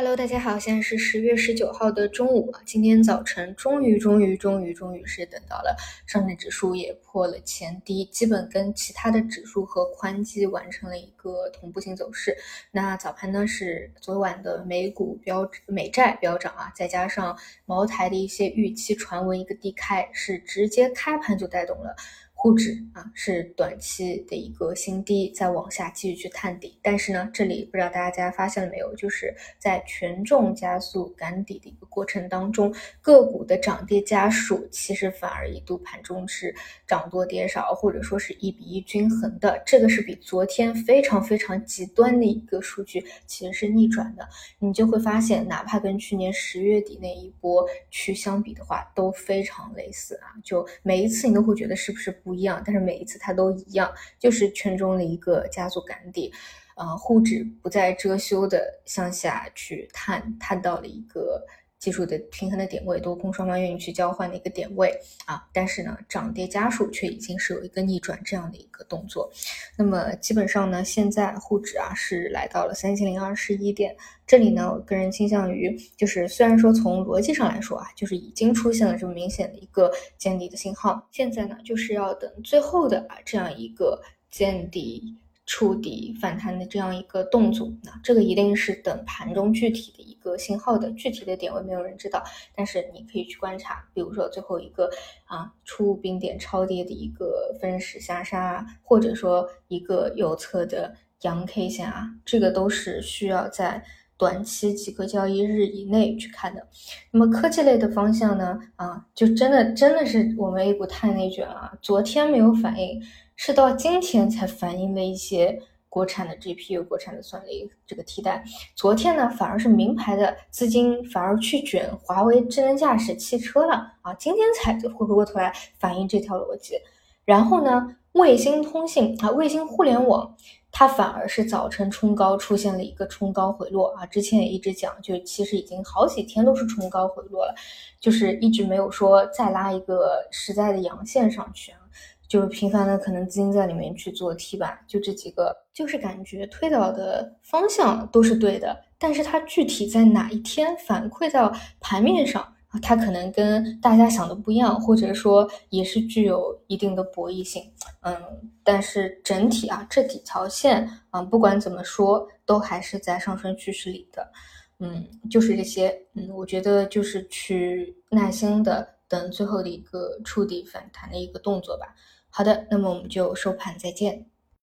Hello，大家好，现在是十月十九号的中午啊。今天早晨终于终于终于终于是等到了上证指数也破了前低，基本跟其他的指数和宽基完成了一个同步性走势。那早盘呢是昨晚的美股标美债飙涨啊，再加上茅台的一些预期传闻一个低开，是直接开盘就带动了。沪指啊是短期的一个新低，再往下继续去探底，但是呢，这里不知道大家发现了没有，就是在权重加速赶底的一个过程当中，个股的涨跌家数其实反而一度盘中是涨多跌少，或者说是一比一均衡的，这个是比昨天非常非常极端的一个数据其实是逆转的，你就会发现，哪怕跟去年十月底那一波去相比的话，都非常类似啊，就每一次你都会觉得是不是不。不一样，但是每一次它都一样，就是圈中的一个加速感底，啊，沪指不再遮羞的向下去探，探到了一个技术的平衡的点位，多空双方愿意去交换的一个点位啊，但是呢，涨跌家数却已经是有一个逆转这样的一个动作，那么基本上呢，现在沪指啊是来到了三千零二十一点。这里呢，我个人倾向于，就是虽然说从逻辑上来说啊，就是已经出现了这么明显的一个见底的信号，现在呢，就是要等最后的啊这样一个见底触底反弹的这样一个动作，那这个一定是等盘中具体的一个信号的具体的点位，没有人知道，但是你可以去观察，比如说最后一个啊出冰点超跌的一个分时下杀，或者说一个右侧的阳 K 线啊，这个都是需要在。短期几个交易日以内去看的，那么科技类的方向呢？啊，就真的真的是我们 A 股太内卷了。昨天没有反应，是到今天才反映的一些国产的 GPU、国产的算力这个替代。昨天呢，反而是名牌的资金反而去卷华为智能驾驶汽车了啊，今天才会回过头来反映这条逻辑。然后呢，卫星通信啊，卫星互联网。它反而是早晨冲高出现了一个冲高回落啊，之前也一直讲，就其实已经好几天都是冲高回落了，就是一直没有说再拉一个实在的阳线上去啊，就是频繁的可能资金在里面去做替板，就这几个，就是感觉推导的方向都是对的，但是它具体在哪一天反馈到盘面上？它可能跟大家想的不一样，或者说也是具有一定的博弈性，嗯，但是整体啊，这几条线啊，不管怎么说，都还是在上升趋势里的，嗯，就是这些，嗯，我觉得就是去耐心的等最后的一个触底反弹的一个动作吧。好的，那么我们就收盘再见。